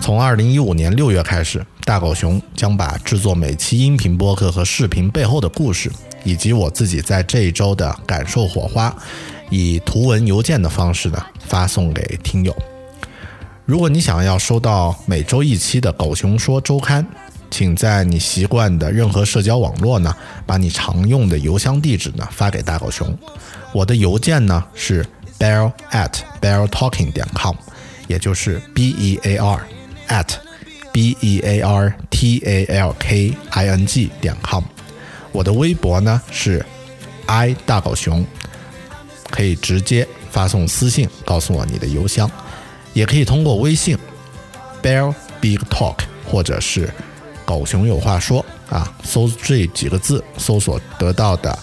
从二零一五年六月开始，大狗熊将把制作每期音频播客和视频背后的故事，以及我自己在这一周的感受火花，以图文邮件的方式呢发送给听友。如果你想要收到每周一期的《狗熊说周刊》，请在你习惯的任何社交网络呢，把你常用的邮箱地址呢发给大狗熊。我的邮件呢是 bear at beartalking 点 com，也就是 b e a r。At b e a r t a l k i n g 点 com，我的微博呢是 i 大狗熊，可以直接发送私信告诉我你的邮箱，也可以通过微信 bear big talk 或者是狗熊有话说啊，搜这几个字搜索得到的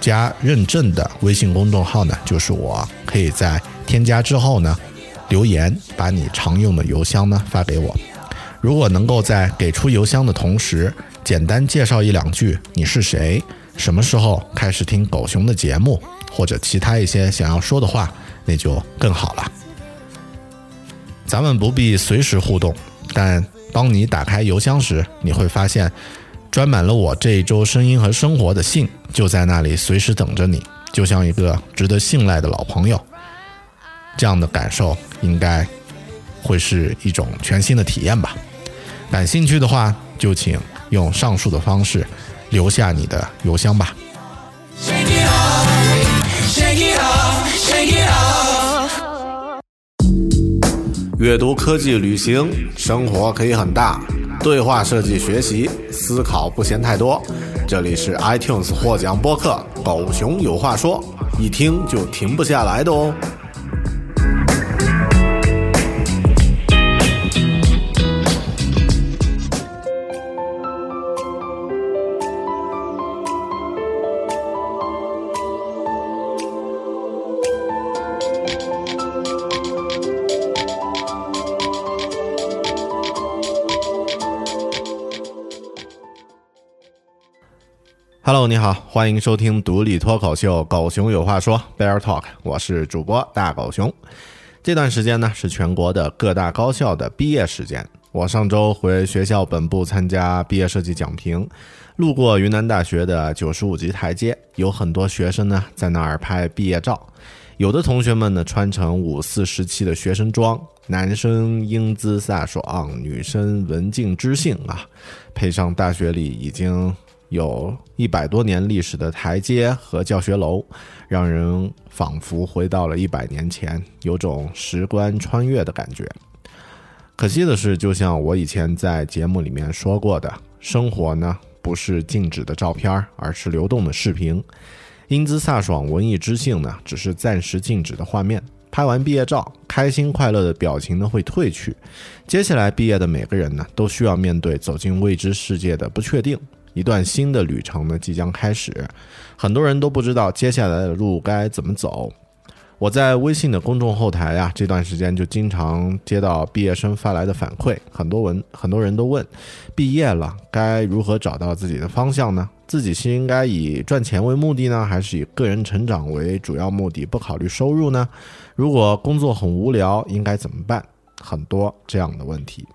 加认证的微信公众号呢，就是我，可以在添加之后呢。留言，把你常用的邮箱呢发给我。如果能够在给出邮箱的同时，简单介绍一两句你是谁，什么时候开始听狗熊的节目，或者其他一些想要说的话，那就更好了。咱们不必随时互动，但当你打开邮箱时，你会发现，装满了我这一周声音和生活的信就在那里，随时等着你，就像一个值得信赖的老朋友。这样的感受应该会是一种全新的体验吧。感兴趣的话，就请用上述的方式留下你的邮箱吧。阅读、科技、旅行、生活可以很大，对话设计、学习、思考不嫌太多。这里是 iTunes 获奖播客《狗熊有话说》，一听就停不下来的哦。Hello，你好，欢迎收听独立脱口秀《狗熊有话说》Bear Talk，我是主播大狗熊。这段时间呢是全国的各大高校的毕业时间。我上周回学校本部参加毕业设计讲评，路过云南大学的九十五级台阶，有很多学生呢在那儿拍毕业照。有的同学们呢穿成五四时期的学生装，男生英姿飒爽，女生文静知性啊，配上大学里已经。有一百多年历史的台阶和教学楼，让人仿佛回到了一百年前，有种时光穿越的感觉。可惜的是，就像我以前在节目里面说过的，生活呢不是静止的照片，而是流动的视频。英姿飒爽、文艺之性呢，只是暂时静止的画面。拍完毕业照，开心快乐的表情呢会褪去。接下来毕业的每个人呢，都需要面对走进未知世界的不确定。一段新的旅程呢即将开始，很多人都不知道接下来的路该怎么走。我在微信的公众后台呀，这段时间就经常接到毕业生发来的反馈，很多文很多人都问：毕业了该如何找到自己的方向呢？自己是应该以赚钱为目的呢，还是以个人成长为主要目的，不考虑收入呢？如果工作很无聊，应该怎么办？很多这样的问题。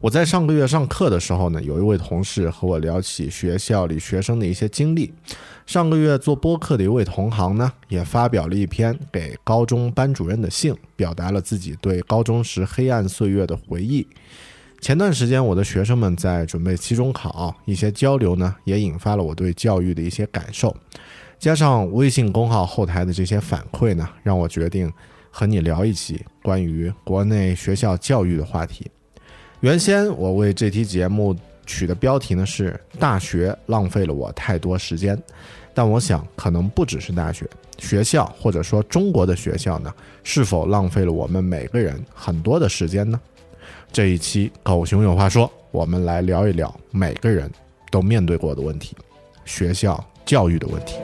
我在上个月上课的时候呢，有一位同事和我聊起学校里学生的一些经历。上个月做播客的一位同行呢，也发表了一篇给高中班主任的信，表达了自己对高中时黑暗岁月的回忆。前段时间，我的学生们在准备期中考，一些交流呢，也引发了我对教育的一些感受。加上微信公号后台的这些反馈呢，让我决定和你聊一起关于国内学校教育的话题。原先我为这期节目取的标题呢是“大学浪费了我太多时间”，但我想可能不只是大学，学校或者说中国的学校呢，是否浪费了我们每个人很多的时间呢？这一期狗熊有话说，我们来聊一聊每个人都面对过的问题——学校教育的问题。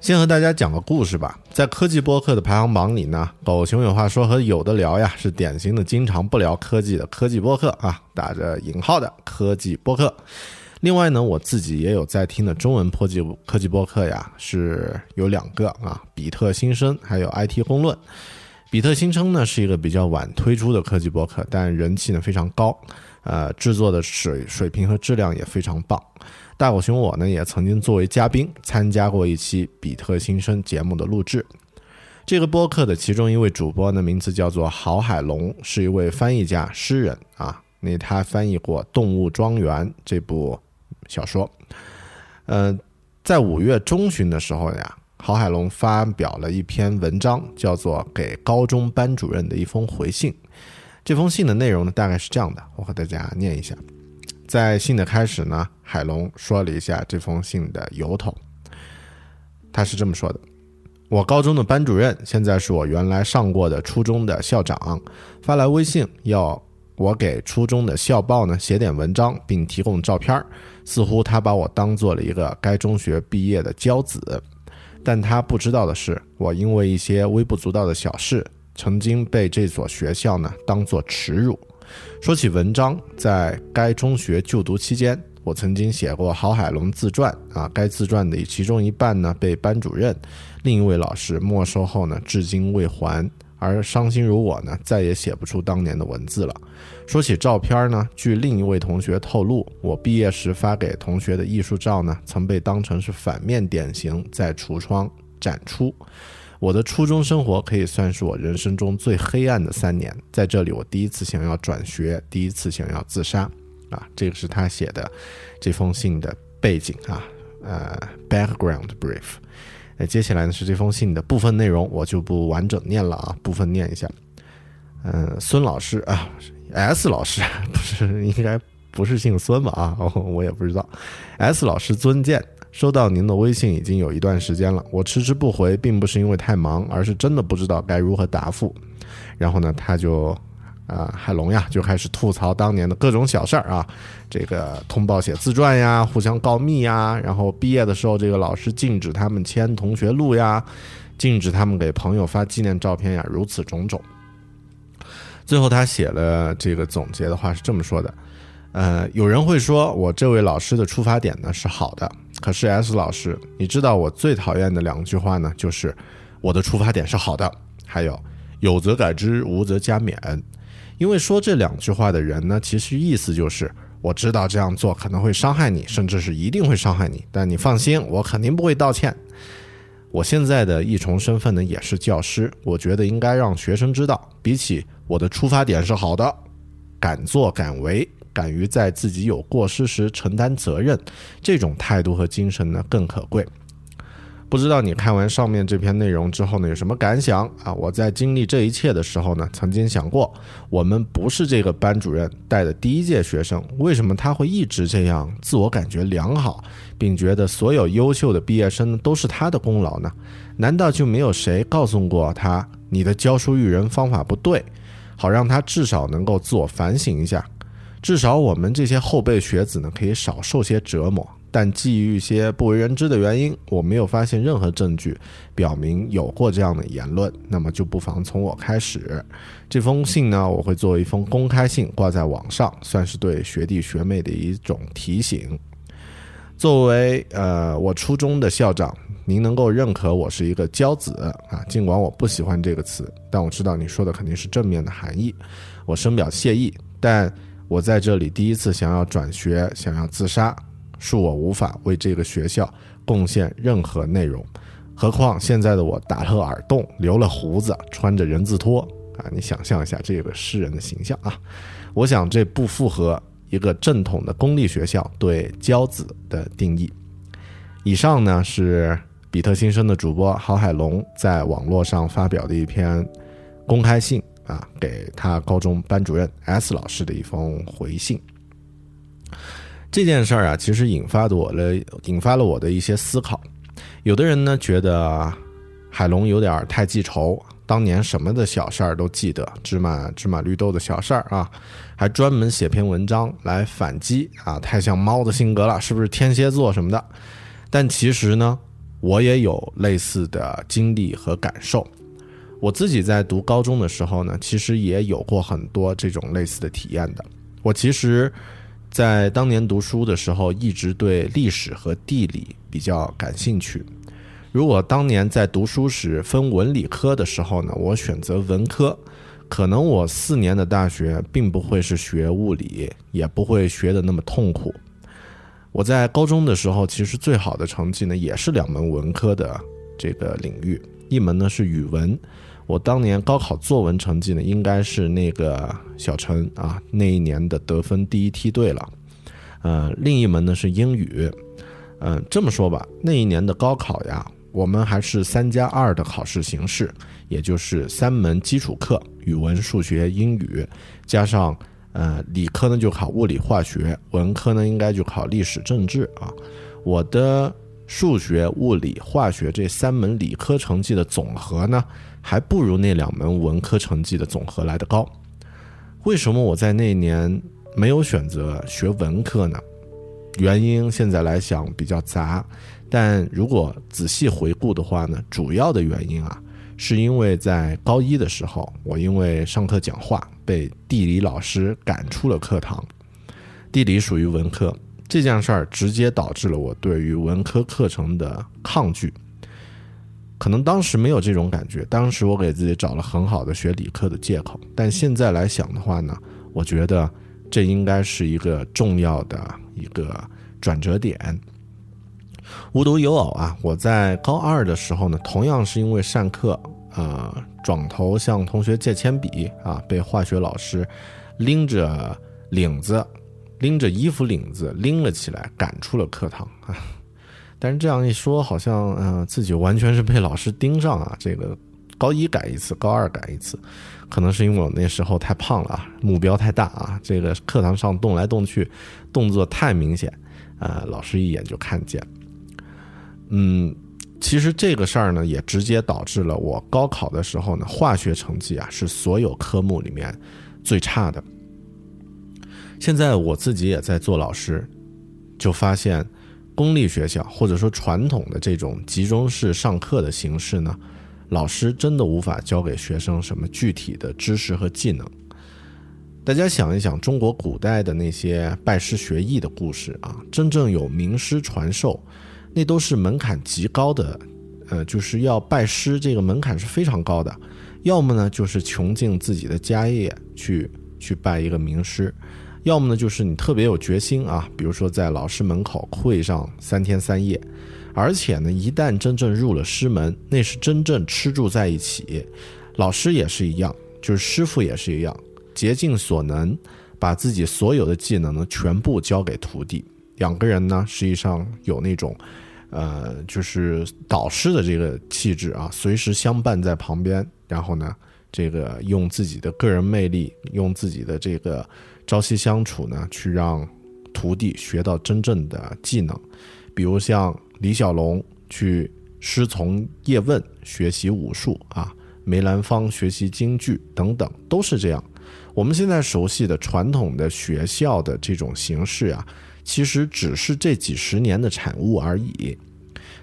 先和大家讲个故事吧。在科技播客的排行榜里呢，狗熊有话说和有的聊呀，是典型的经常不聊科技的科技播客啊，打着引号的科技播客。另外呢，我自己也有在听的中文科技科技播客呀，是有两个啊，比特新生还有 IT 公论。比特新生呢是一个比较晚推出的科技博客，但人气呢非常高，呃，制作的水水平和质量也非常棒。大狗熊我呢也曾经作为嘉宾参加过一期比特新生节目的录制。这个播客的其中一位主播呢名字叫做郝海龙，是一位翻译家、诗人啊。那他翻译过《动物庄园》这部小说。嗯，在五月中旬的时候呀，郝海龙发表了一篇文章，叫做《给高中班主任的一封回信》。这封信的内容呢大概是这样的，我和大家念一下。在信的开始呢，海龙说了一下这封信的由头。他是这么说的：“我高中的班主任现在是我原来上过的初中的校长，发来微信要我给初中的校报呢写点文章，并提供照片儿似乎他把我当做了一个该中学毕业的骄子。但他不知道的是，我因为一些微不足道的小事，曾经被这所学校呢当做耻辱。”说起文章，在该中学就读期间，我曾经写过郝海龙自传啊。该自传的其中一半呢，被班主任、另一位老师没收后呢，至今未还。而伤心如我呢，再也写不出当年的文字了。说起照片呢，据另一位同学透露，我毕业时发给同学的艺术照呢，曾被当成是反面典型，在橱窗展出。我的初中生活可以算是我人生中最黑暗的三年，在这里我第一次想要转学，第一次想要自杀，啊，这个是他写的这封信的背景啊，呃，background brief。呃，接下来呢是这封信的部分内容，我就不完整念了啊，部分念一下。嗯，孙老师啊，S 老师不是应该不是姓孙吧？啊，我也不知道。S 老师尊见。收到您的微信已经有一段时间了，我迟迟不回，并不是因为太忙，而是真的不知道该如何答复。然后呢，他就，啊，海龙呀，就开始吐槽当年的各种小事儿啊，这个通报写自传呀，互相告密呀，然后毕业的时候这个老师禁止他们签同学录呀，禁止他们给朋友发纪念照片呀，如此种种。最后他写了这个总结的话是这么说的，呃，有人会说我这位老师的出发点呢是好的。可是 S 老师，你知道我最讨厌的两句话呢，就是我的出发点是好的，还有有则改之，无则加勉。因为说这两句话的人呢，其实意思就是我知道这样做可能会伤害你，甚至是一定会伤害你，但你放心，我肯定不会道歉。我现在的一重身份呢，也是教师。我觉得应该让学生知道，比起我的出发点是好的，敢作敢为，敢于在自己有过失时承担责任，这种态度和精神呢更可贵。不知道你看完上面这篇内容之后呢，有什么感想啊？我在经历这一切的时候呢，曾经想过，我们不是这个班主任带的第一届学生，为什么他会一直这样自我感觉良好，并觉得所有优秀的毕业生都是他的功劳呢？难道就没有谁告诉过他，你的教书育人方法不对，好让他至少能够自我反省一下？至少我们这些后辈学子呢，可以少受些折磨。但基于一些不为人知的原因，我没有发现任何证据表明有过这样的言论。那么就不妨从我开始。这封信呢，我会作为一封公开信挂在网上，算是对学弟学妹的一种提醒。作为呃我初中的校长，您能够认可我是一个骄子啊？尽管我不喜欢这个词，但我知道你说的肯定是正面的含义，我深表谢意。但我在这里第一次想要转学，想要自杀。恕我无法为这个学校贡献任何内容，何况现在的我打了耳洞，留了胡子，穿着人字拖啊！你想象一下这个诗人的形象啊！我想这不符合一个正统的公立学校对骄子的定义。以上呢是比特新生的主播郝海龙在网络上发表的一篇公开信啊，给他高中班主任 S 老师的一封回信。这件事儿啊，其实引发的我的引发了我的一些思考。有的人呢觉得海龙有点太记仇，当年什么的小事儿都记得，芝麻芝麻绿豆的小事儿啊，还专门写篇文章来反击啊，太像猫的性格了，是不是天蝎座什么的？但其实呢，我也有类似的经历和感受。我自己在读高中的时候呢，其实也有过很多这种类似的体验的。我其实。在当年读书的时候，一直对历史和地理比较感兴趣。如果当年在读书时分文理科的时候呢，我选择文科，可能我四年的大学并不会是学物理，也不会学的那么痛苦。我在高中的时候，其实最好的成绩呢，也是两门文科的这个领域，一门呢是语文。我当年高考作文成绩呢，应该是那个小陈啊那一年的得分第一梯队了。呃，另一门呢是英语。嗯，这么说吧，那一年的高考呀，我们还是三加二的考试形式，也就是三门基础课：语文、数学、英语，加上呃理科呢就考物理、化学，文科呢应该就考历史、政治啊。我的数学、物理、化学这三门理科成绩的总和呢？还不如那两门文科成绩的总和来得高。为什么我在那年没有选择学文科呢？原因现在来想比较杂，但如果仔细回顾的话呢，主要的原因啊，是因为在高一的时候，我因为上课讲话被地理老师赶出了课堂。地理属于文科，这件事儿直接导致了我对于文科课程的抗拒。可能当时没有这种感觉，当时我给自己找了很好的学理科的借口。但现在来想的话呢，我觉得这应该是一个重要的一个转折点。无独有偶啊，我在高二的时候呢，同样是因为上课，呃，转头向同学借铅笔啊，被化学老师拎着领子，拎着衣服领子拎了起来，赶出了课堂啊。但是这样一说，好像嗯，自己完全是被老师盯上啊。这个高一改一次，高二改一次，可能是因为我那时候太胖了啊，目标太大啊。这个课堂上动来动去，动作太明显，啊，老师一眼就看见。嗯，其实这个事儿呢，也直接导致了我高考的时候呢，化学成绩啊是所有科目里面最差的。现在我自己也在做老师，就发现。公立学校或者说传统的这种集中式上课的形式呢，老师真的无法教给学生什么具体的知识和技能。大家想一想，中国古代的那些拜师学艺的故事啊，真正有名师传授，那都是门槛极高的，呃，就是要拜师，这个门槛是非常高的。要么呢，就是穷尽自己的家业去去拜一个名师。要么呢就是你特别有决心啊，比如说在老师门口跪上三天三夜，而且呢，一旦真正入了师门，那是真正吃住在一起。老师也是一样，就是师傅也是一样，竭尽所能把自己所有的技能呢全部交给徒弟。两个人呢，实际上有那种，呃，就是导师的这个气质啊，随时相伴在旁边，然后呢，这个用自己的个人魅力，用自己的这个朝夕相处呢，去让徒弟学到真正的技能。比如像李小龙去师从叶问学习武术啊，梅兰芳学习京剧等等，都是这样。我们现在熟悉的传统的学校的这种形式啊。其实只是这几十年的产物而已，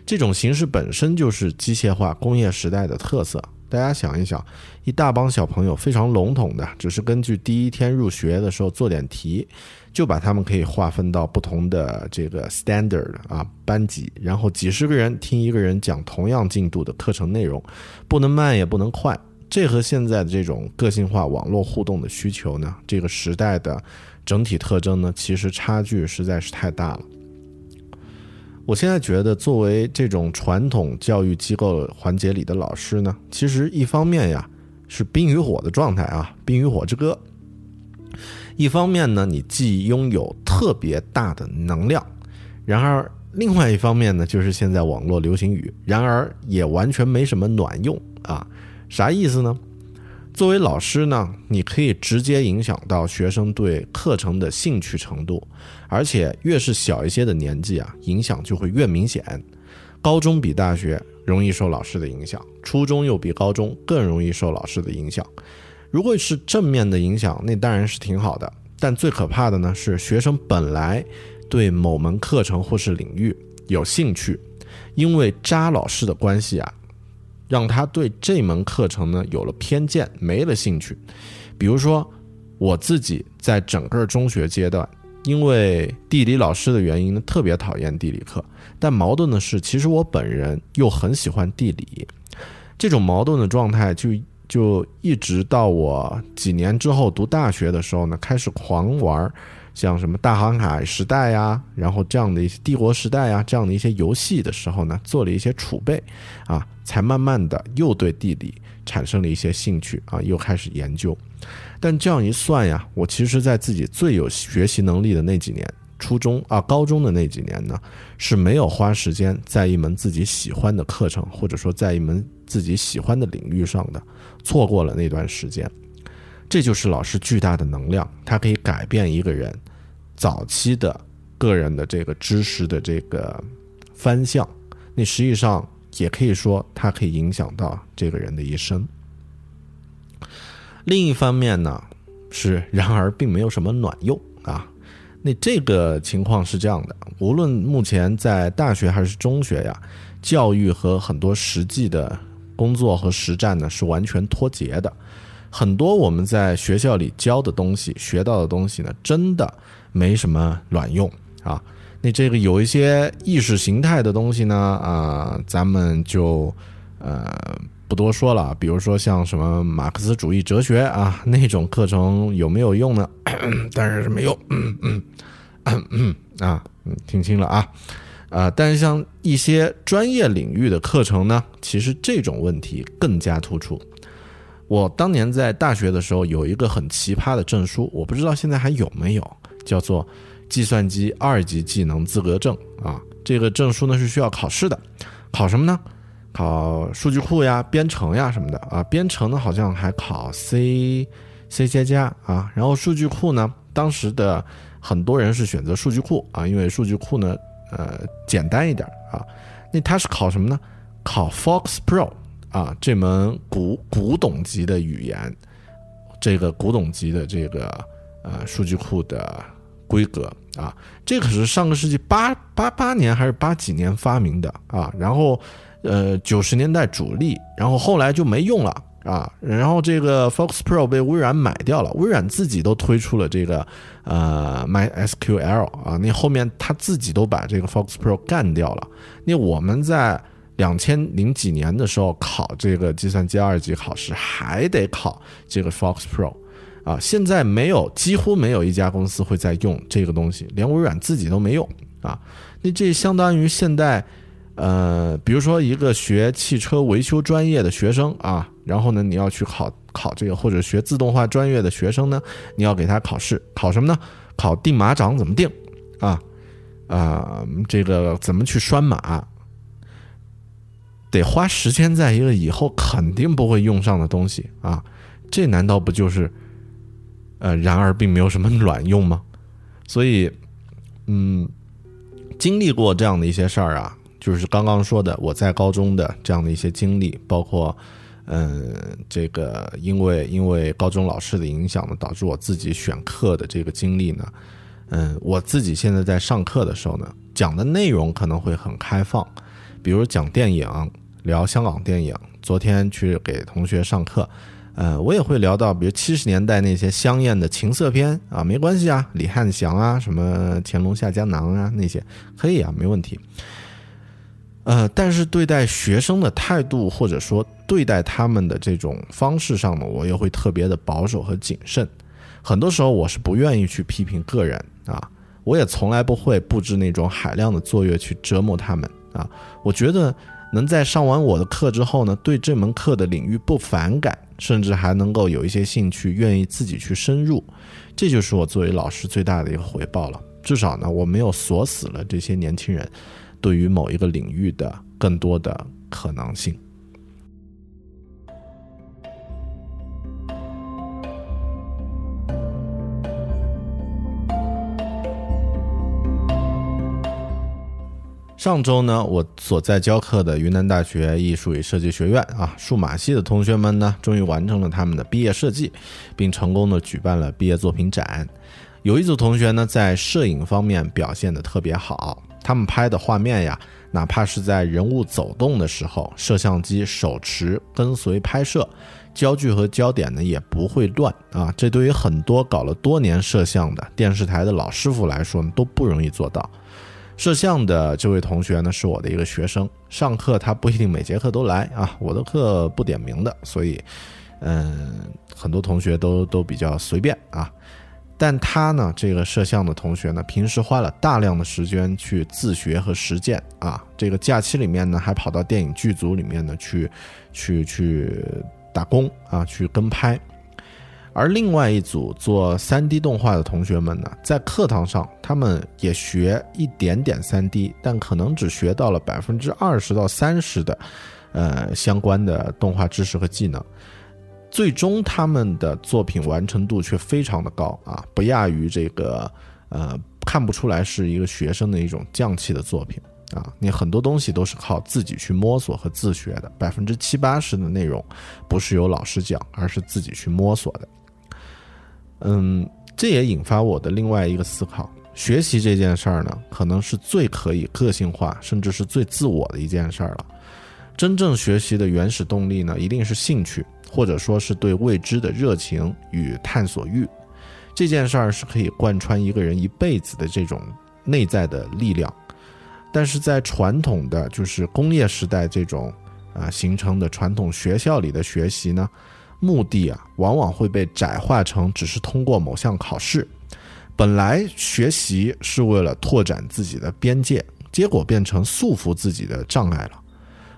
这种形式本身就是机械化工业时代的特色。大家想一想，一大帮小朋友非常笼统的，只是根据第一天入学的时候做点题，就把他们可以划分到不同的这个 standard 啊班级，然后几十个人听一个人讲同样进度的课程内容，不能慢也不能快。这和现在的这种个性化网络互动的需求呢，这个时代的。整体特征呢，其实差距实在是太大了。我现在觉得，作为这种传统教育机构环节里的老师呢，其实一方面呀是冰与火的状态啊，冰与火之歌；一方面呢，你既拥有特别大的能量，然而另外一方面呢，就是现在网络流行语，然而也完全没什么卵用啊，啥意思呢？作为老师呢，你可以直接影响到学生对课程的兴趣程度，而且越是小一些的年纪啊，影响就会越明显。高中比大学容易受老师的影响，初中又比高中更容易受老师的影响。如果是正面的影响，那当然是挺好的。但最可怕的呢，是学生本来对某门课程或是领域有兴趣，因为渣老师的关系啊。让他对这门课程呢有了偏见，没了兴趣。比如说，我自己在整个中学阶段，因为地理老师的原因呢，特别讨厌地理课。但矛盾的是，其实我本人又很喜欢地理。这种矛盾的状态，就就一直到我几年之后读大学的时候呢，开始狂玩。像什么大航海时代呀，然后这样的一些帝国时代呀，这样的一些游戏的时候呢，做了一些储备，啊，才慢慢的又对地理产生了一些兴趣啊，又开始研究。但这样一算呀，我其实在自己最有学习能力的那几年，初中啊、高中的那几年呢，是没有花时间在一门自己喜欢的课程，或者说在一门自己喜欢的领域上的，错过了那段时间。这就是老师巨大的能量，它可以改变一个人早期的个人的这个知识的这个方向。那实际上也可以说，它可以影响到这个人的一生。另一方面呢，是然而并没有什么卵用啊。那这个情况是这样的：无论目前在大学还是中学呀，教育和很多实际的工作和实战呢是完全脱节的。很多我们在学校里教的东西、学到的东西呢，真的没什么卵用啊。那这个有一些意识形态的东西呢，啊，咱们就呃不多说了。比如说像什么马克思主义哲学啊，那种课程有没有用呢？当然是没用。啊，听清了啊。啊，但是像一些专业领域的课程呢，其实这种问题更加突出。我当年在大学的时候有一个很奇葩的证书，我不知道现在还有没有，叫做计算机二级技能资格证啊。这个证书呢是需要考试的，考什么呢？考数据库呀、编程呀什么的啊。编程呢好像还考 C、C 加加啊。然后数据库呢，当时的很多人是选择数据库啊，因为数据库呢呃简单一点啊。那它是考什么呢？考 Fox Pro。啊，这门古古董级的语言，这个古董级的这个呃数据库的规格啊，这可是上个世纪八八八年还是八几年发明的啊，然后呃九十年代主力，然后后来就没用了啊，然后这个 Fox Pro 被微软买掉了，微软自己都推出了这个呃 MySQL 啊，那后面他自己都把这个 Fox Pro 干掉了，那我们在。两千零几年的时候考这个计算机二级考试，还得考这个 Fox Pro，啊，现在没有，几乎没有一家公司会在用这个东西，连微软自己都没用啊。那这相当于现在，呃，比如说一个学汽车维修专业的学生啊，然后呢，你要去考考这个，或者学自动化专业的学生呢，你要给他考试，考什么呢？考定马掌怎么定啊？啊，这个怎么去拴马？得花时间在一个以后肯定不会用上的东西啊，这难道不就是？呃，然而并没有什么卵用吗？所以，嗯，经历过这样的一些事儿啊，就是刚刚说的我在高中的这样的一些经历，包括，嗯，这个因为因为高中老师的影响呢，导致我自己选课的这个经历呢，嗯，我自己现在在上课的时候呢，讲的内容可能会很开放，比如讲电影，聊香港电影。昨天去给同学上课。呃，我也会聊到，比如七十年代那些香艳的情色片啊，没关系啊，李汉祥啊，什么乾隆下江南啊，那些可以啊，没问题。呃，但是对待学生的态度，或者说对待他们的这种方式上呢，我又会特别的保守和谨慎。很多时候，我是不愿意去批评个人啊，我也从来不会布置那种海量的作业去折磨他们啊。我觉得能在上完我的课之后呢，对这门课的领域不反感。甚至还能够有一些兴趣，愿意自己去深入，这就是我作为老师最大的一个回报了。至少呢，我没有锁死了这些年轻人对于某一个领域的更多的可能性。上周呢，我所在教课的云南大学艺术与设计学院啊，数码系的同学们呢，终于完成了他们的毕业设计，并成功的举办了毕业作品展。有一组同学呢，在摄影方面表现的特别好，他们拍的画面呀，哪怕是在人物走动的时候，摄像机手持跟随拍摄，焦距和焦点呢也不会乱啊。这对于很多搞了多年摄像的电视台的老师傅来说呢，都不容易做到。摄像的这位同学呢，是我的一个学生。上课他不一定每节课都来啊，我的课不点名的，所以，嗯，很多同学都都比较随便啊。但他呢，这个摄像的同学呢，平时花了大量的时间去自学和实践啊。这个假期里面呢，还跑到电影剧组里面呢去，去去打工啊，去跟拍。而另外一组做 3D 动画的同学们呢，在课堂上他们也学一点点 3D，但可能只学到了百分之二十到三十的，呃相关的动画知识和技能。最终他们的作品完成度却非常的高啊，不亚于这个呃看不出来是一个学生的一种匠气的作品啊。你很多东西都是靠自己去摸索和自学的，百分之七八十的内容不是由老师讲，而是自己去摸索的。嗯，这也引发我的另外一个思考：学习这件事儿呢，可能是最可以个性化，甚至是最自我的一件事儿了。真正学习的原始动力呢，一定是兴趣，或者说是对未知的热情与探索欲。这件事儿是可以贯穿一个人一辈子的这种内在的力量。但是在传统的就是工业时代这种啊形成的传统学校里的学习呢？目的啊，往往会被窄化成只是通过某项考试。本来学习是为了拓展自己的边界，结果变成束缚自己的障碍了。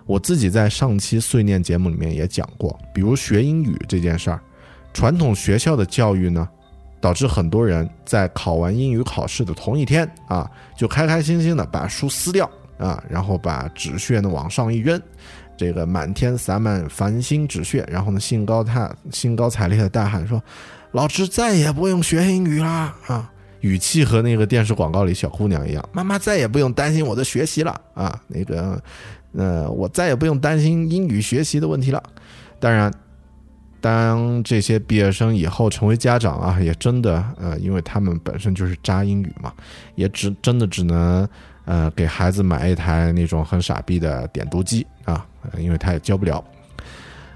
我自己在上期碎念节目里面也讲过，比如学英语这件事儿，传统学校的教育呢，导致很多人在考完英语考试的同一天啊，就开开心心的把书撕掉啊，然后把纸屑呢往上一扔。这个满天洒满繁星纸屑，然后呢，兴高踏兴高采烈的大喊说：“老师再也不用学英语啦！”啊，语气和那个电视广告里小姑娘一样。妈妈再也不用担心我的学习了啊，那个，呃，我再也不用担心英语学习的问题了。当然，当这些毕业生以后成为家长啊，也真的，呃，因为他们本身就是渣英语嘛，也只真的只能。呃，给孩子买一台那种很傻逼的点读机啊，因为他也教不了。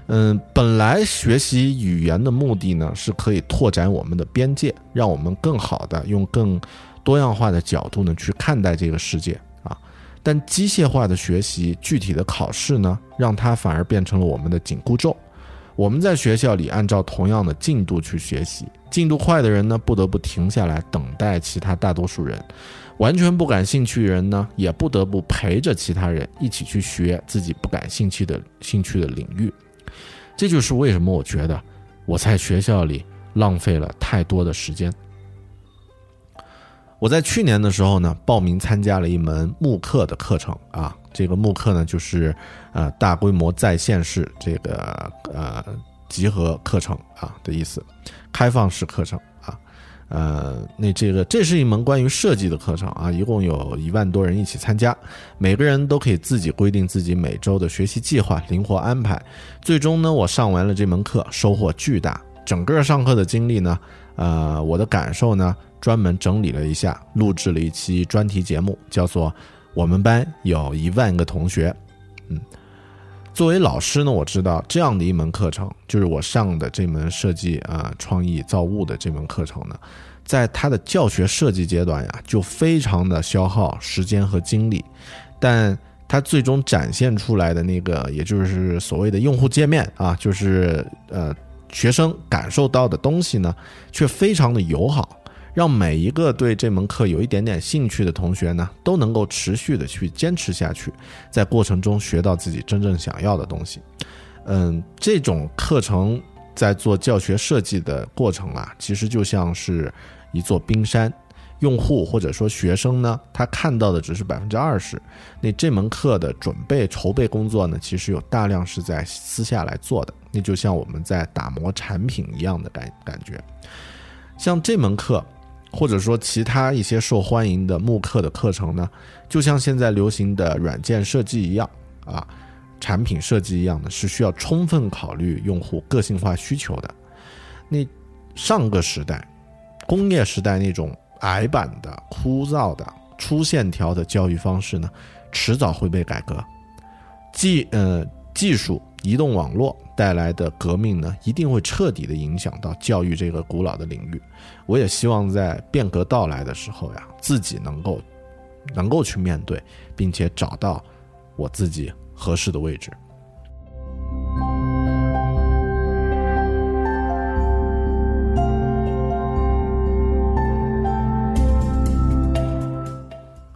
嗯，本来学习语言的目的呢，是可以拓展我们的边界，让我们更好的用更多样化的角度呢去看待这个世界啊。但机械化的学习，具体的考试呢，让它反而变成了我们的紧箍咒。我们在学校里按照同样的进度去学习，进度快的人呢，不得不停下来等待其他大多数人；完全不感兴趣的人呢，也不得不陪着其他人一起去学自己不感兴趣的兴趣的领域。这就是为什么我觉得我在学校里浪费了太多的时间。我在去年的时候呢，报名参加了一门慕课的课程啊。这个慕课呢，就是呃大规模在线式这个呃集合课程啊的意思，开放式课程。呃，那这个这是一门关于设计的课程啊，一共有一万多人一起参加，每个人都可以自己规定自己每周的学习计划，灵活安排。最终呢，我上完了这门课，收获巨大。整个上课的经历呢，呃，我的感受呢。专门整理了一下，录制了一期专题节目，叫做《我们班有一万个同学》。嗯，作为老师呢，我知道这样的一门课程，就是我上的这门设计啊、创意造物的这门课程呢，在它的教学设计阶段呀，就非常的消耗时间和精力，但它最终展现出来的那个，也就是所谓的用户界面啊，就是呃学生感受到的东西呢，却非常的友好。让每一个对这门课有一点点兴趣的同学呢，都能够持续的去坚持下去，在过程中学到自己真正想要的东西。嗯，这种课程在做教学设计的过程啊，其实就像是一座冰山，用户或者说学生呢，他看到的只是百分之二十。那这门课的准备筹备工作呢，其实有大量是在私下来做的。那就像我们在打磨产品一样的感感觉，像这门课。或者说其他一些受欢迎的慕课的课程呢，就像现在流行的软件设计一样啊，产品设计一样的，是需要充分考虑用户个性化需求的。那上个时代，工业时代那种矮板的、枯燥的、粗线条的教育方式呢，迟早会被改革。技呃技术。移动网络带来的革命呢，一定会彻底的影响到教育这个古老的领域。我也希望在变革到来的时候呀，自己能够能够去面对，并且找到我自己合适的位置。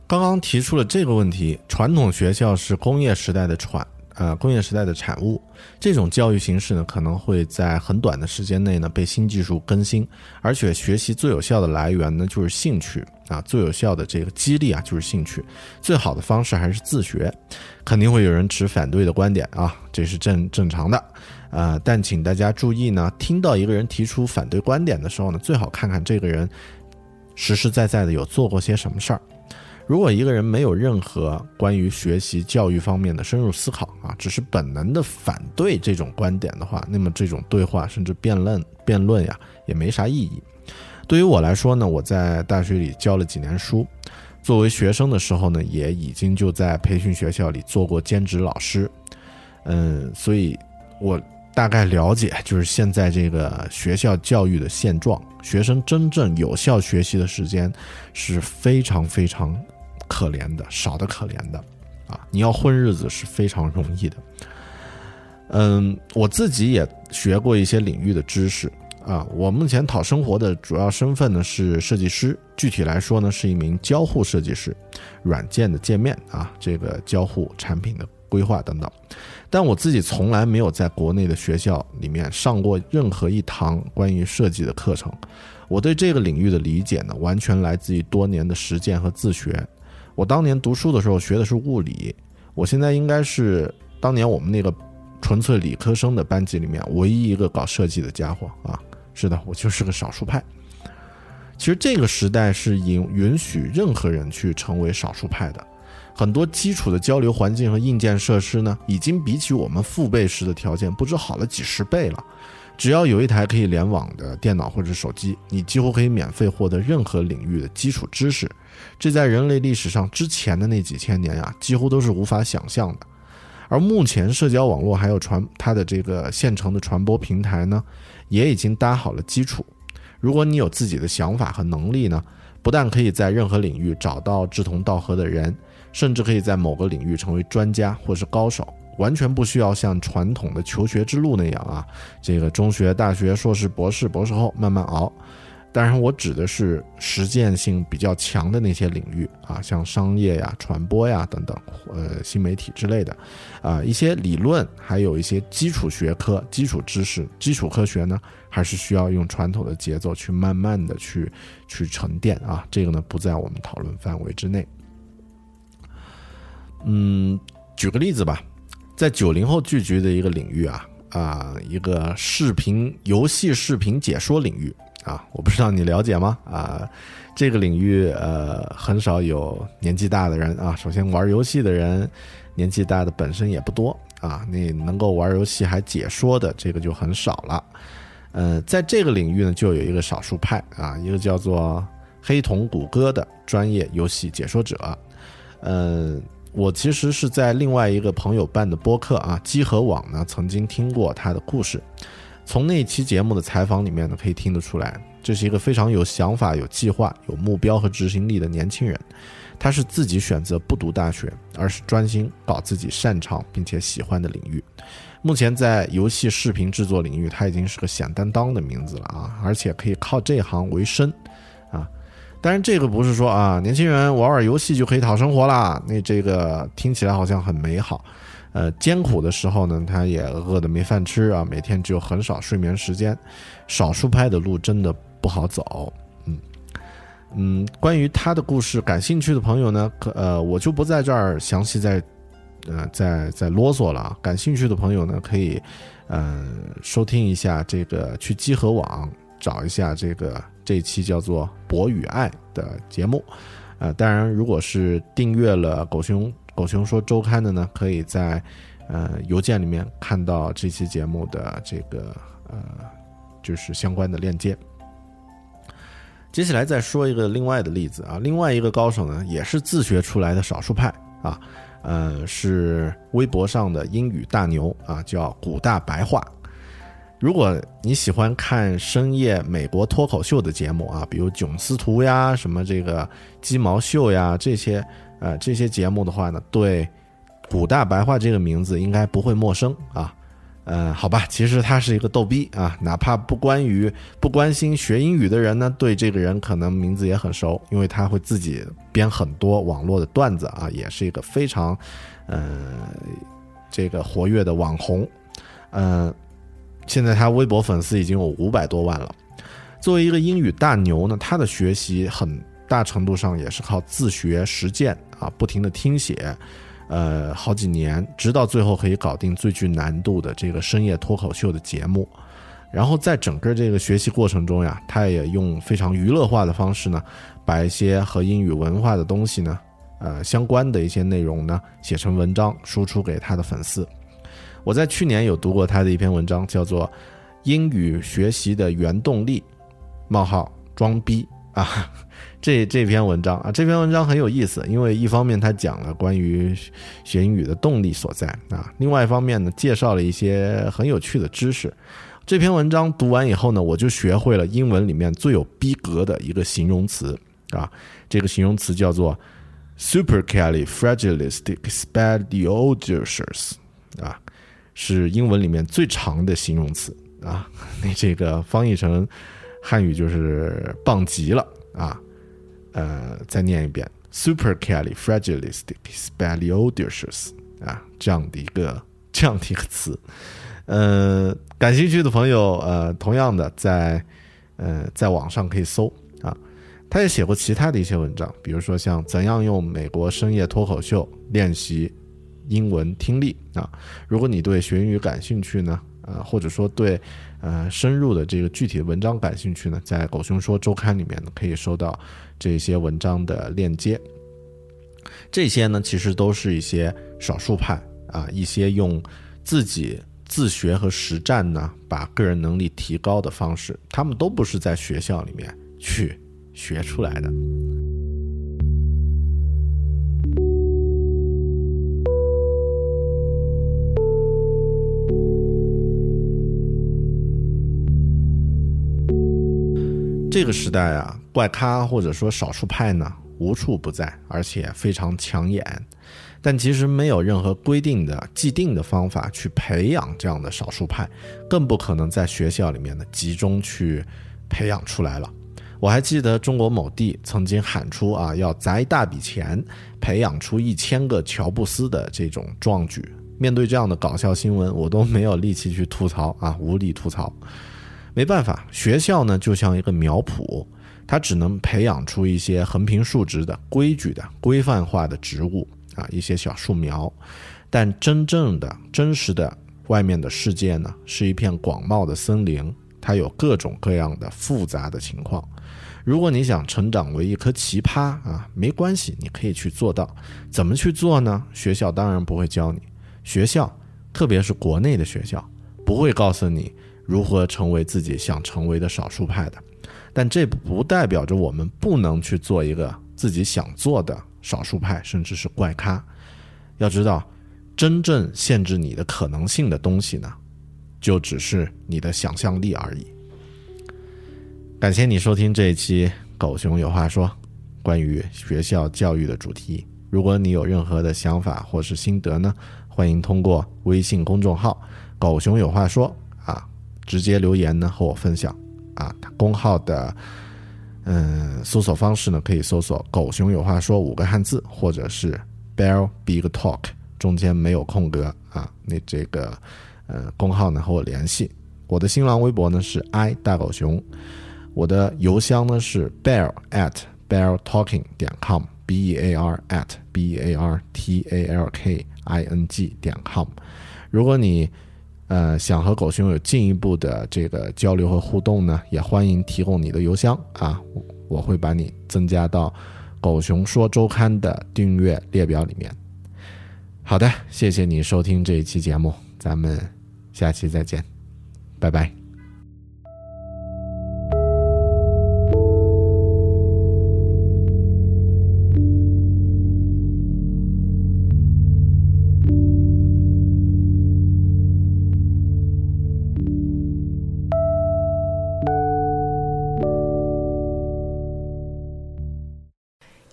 刚刚提出了这个问题：传统学校是工业时代的船。呃，工业时代的产物，这种教育形式呢，可能会在很短的时间内呢被新技术更新，而且学习最有效的来源呢就是兴趣啊，最有效的这个激励啊就是兴趣，最好的方式还是自学。肯定会有人持反对的观点啊，这是正正常的，呃，但请大家注意呢，听到一个人提出反对观点的时候呢，最好看看这个人实实在在的有做过些什么事儿。如果一个人没有任何关于学习教育方面的深入思考啊，只是本能的反对这种观点的话，那么这种对话甚至辩论辩论呀也没啥意义。对于我来说呢，我在大学里教了几年书，作为学生的时候呢，也已经就在培训学校里做过兼职老师，嗯，所以我大概了解就是现在这个学校教育的现状，学生真正有效学习的时间是非常非常。可怜的，少的可怜的，啊！你要混日子是非常容易的。嗯，我自己也学过一些领域的知识啊。我目前讨生活的主要身份呢是设计师，具体来说呢是一名交互设计师，软件的界面啊，这个交互产品的规划等等。但我自己从来没有在国内的学校里面上过任何一堂关于设计的课程。我对这个领域的理解呢，完全来自于多年的实践和自学。我当年读书的时候学的是物理，我现在应该是当年我们那个纯粹理科生的班级里面唯一一个搞设计的家伙啊！是的，我就是个少数派。其实这个时代是允允许任何人去成为少数派的，很多基础的交流环境和硬件设施呢，已经比起我们父辈时的条件不知好了几十倍了。只要有一台可以联网的电脑或者手机，你几乎可以免费获得任何领域的基础知识。这在人类历史上之前的那几千年啊，几乎都是无法想象的。而目前，社交网络还有传它的这个现成的传播平台呢，也已经搭好了基础。如果你有自己的想法和能力呢，不但可以在任何领域找到志同道合的人，甚至可以在某个领域成为专家或是高手。完全不需要像传统的求学之路那样啊，这个中学、大学、硕士、博士、博士后慢慢熬。当然，我指的是实践性比较强的那些领域啊，像商业呀、传播呀等等，呃，新媒体之类的，啊，一些理论，还有一些基础学科、基础知识、基础科学呢，还是需要用传统的节奏去慢慢的去去沉淀啊。这个呢，不在我们讨论范围之内。嗯，举个例子吧，在九零后聚集的一个领域啊啊，一个视频游戏视频解说领域。啊，我不知道你了解吗？啊，这个领域呃很少有年纪大的人啊。首先玩游戏的人年纪大的本身也不多啊，你能够玩游戏还解说的这个就很少了。呃，在这个领域呢，就有一个少数派啊，一个叫做黑瞳谷歌的专业游戏解说者。呃，我其实是在另外一个朋友办的播客啊，机核网呢曾经听过他的故事。从那期节目的采访里面呢，可以听得出来，这是一个非常有想法、有计划、有目标和执行力的年轻人。他是自己选择不读大学，而是专心搞自己擅长并且喜欢的领域。目前在游戏视频制作领域，他已经是个响当当的名字了啊！而且可以靠这行为生啊！当然，这个不是说啊，年轻人玩玩游戏就可以讨生活啦。那这个听起来好像很美好。呃，艰苦的时候呢，他也饿得没饭吃啊，每天只有很少睡眠时间，少数派的路真的不好走，嗯嗯。关于他的故事，感兴趣的朋友呢，可呃，我就不在这儿详细再呃再再啰嗦了。感兴趣的朋友呢，可以呃收听一下这个去集合网找一下这个这一期叫做《博与爱》的节目，呃，当然如果是订阅了狗熊。狗熊说周刊的呢，可以在呃邮件里面看到这期节目的这个呃就是相关的链接。接下来再说一个另外的例子啊，另外一个高手呢也是自学出来的少数派啊，呃是微博上的英语大牛啊，叫古大白话。如果你喜欢看深夜美国脱口秀的节目啊，比如囧斯图呀，什么这个鸡毛秀呀这些。呃，这些节目的话呢，对“古大白话”这个名字应该不会陌生啊。呃，好吧，其实他是一个逗逼啊，哪怕不关于不关心学英语的人呢，对这个人可能名字也很熟，因为他会自己编很多网络的段子啊，也是一个非常呃这个活跃的网红。嗯，现在他微博粉丝已经有五百多万了。作为一个英语大牛呢，他的学习很。大程度上也是靠自学实践啊，不停的听写，呃，好几年，直到最后可以搞定最具难度的这个深夜脱口秀的节目。然后在整个这个学习过程中呀，他也用非常娱乐化的方式呢，把一些和英语文化的东西呢，呃，相关的一些内容呢，写成文章输出给他的粉丝。我在去年有读过他的一篇文章，叫做《英语学习的原动力：冒号装逼啊》。这这篇文章啊，这篇文章很有意思，因为一方面他讲了关于学英语的动力所在啊，另外一方面呢，介绍了一些很有趣的知识。这篇文章读完以后呢，我就学会了英文里面最有逼格的一个形容词啊，这个形容词叫做 supercalifragilisticexpialidocious 啊，是英文里面最长的形容词啊，那这个翻译成汉语就是棒极了啊。呃，再念一遍，supercalifragilisticexpialidocious 啊，这样的一个这样的一个词。呃，感兴趣的朋友，呃，同样的在呃在网上可以搜啊。他也写过其他的一些文章，比如说像怎样用美国深夜脱口秀练习英文听力啊。如果你对学英语感兴趣呢，呃，或者说对。呃，深入的这个具体的文章感兴趣呢，在狗熊说周刊里面呢，可以收到这些文章的链接。这些呢，其实都是一些少数派啊，一些用自己自学和实战呢，把个人能力提高的方式，他们都不是在学校里面去学出来的。这个时代啊，怪咖或者说少数派呢，无处不在，而且非常抢眼。但其实没有任何规定的既定的方法去培养这样的少数派，更不可能在学校里面呢集中去培养出来了。我还记得中国某地曾经喊出啊，要砸一大笔钱培养出一千个乔布斯的这种壮举。面对这样的搞笑新闻，我都没有力气去吐槽啊，无力吐槽。没办法，学校呢就像一个苗圃，它只能培养出一些横平竖直的、规矩的、规范化的植物啊，一些小树苗。但真正的、真实的外面的世界呢，是一片广袤的森林，它有各种各样的复杂的情况。如果你想成长为一棵奇葩啊，没关系，你可以去做到。怎么去做呢？学校当然不会教你。学校，特别是国内的学校，不会告诉你如何成为自己想成为的少数派的。但这不代表着我们不能去做一个自己想做的少数派，甚至是怪咖。要知道，真正限制你的可能性的东西呢，就只是你的想象力而已。感谢你收听这一期《狗熊有话说》，关于学校教育的主题。如果你有任何的想法或是心得呢？欢迎通过微信公众号“狗熊有话说”，直接留言呢和我分享啊。公号的嗯搜索方式呢，可以搜索“狗熊有话说”五个汉字，或者是 “bear big talk”，中间没有空格啊。那这个呃公号呢和我联系。我的新浪微博呢是 i 大狗熊，我的邮箱呢是 bear at bear talking 点 com，b e a r at b e a r t a l k。i n g 点 com，如果你呃想和狗熊有进一步的这个交流和互动呢，也欢迎提供你的邮箱啊，我会把你增加到狗熊说周刊的订阅列表里面。好的，谢谢你收听这一期节目，咱们下期再见，拜拜。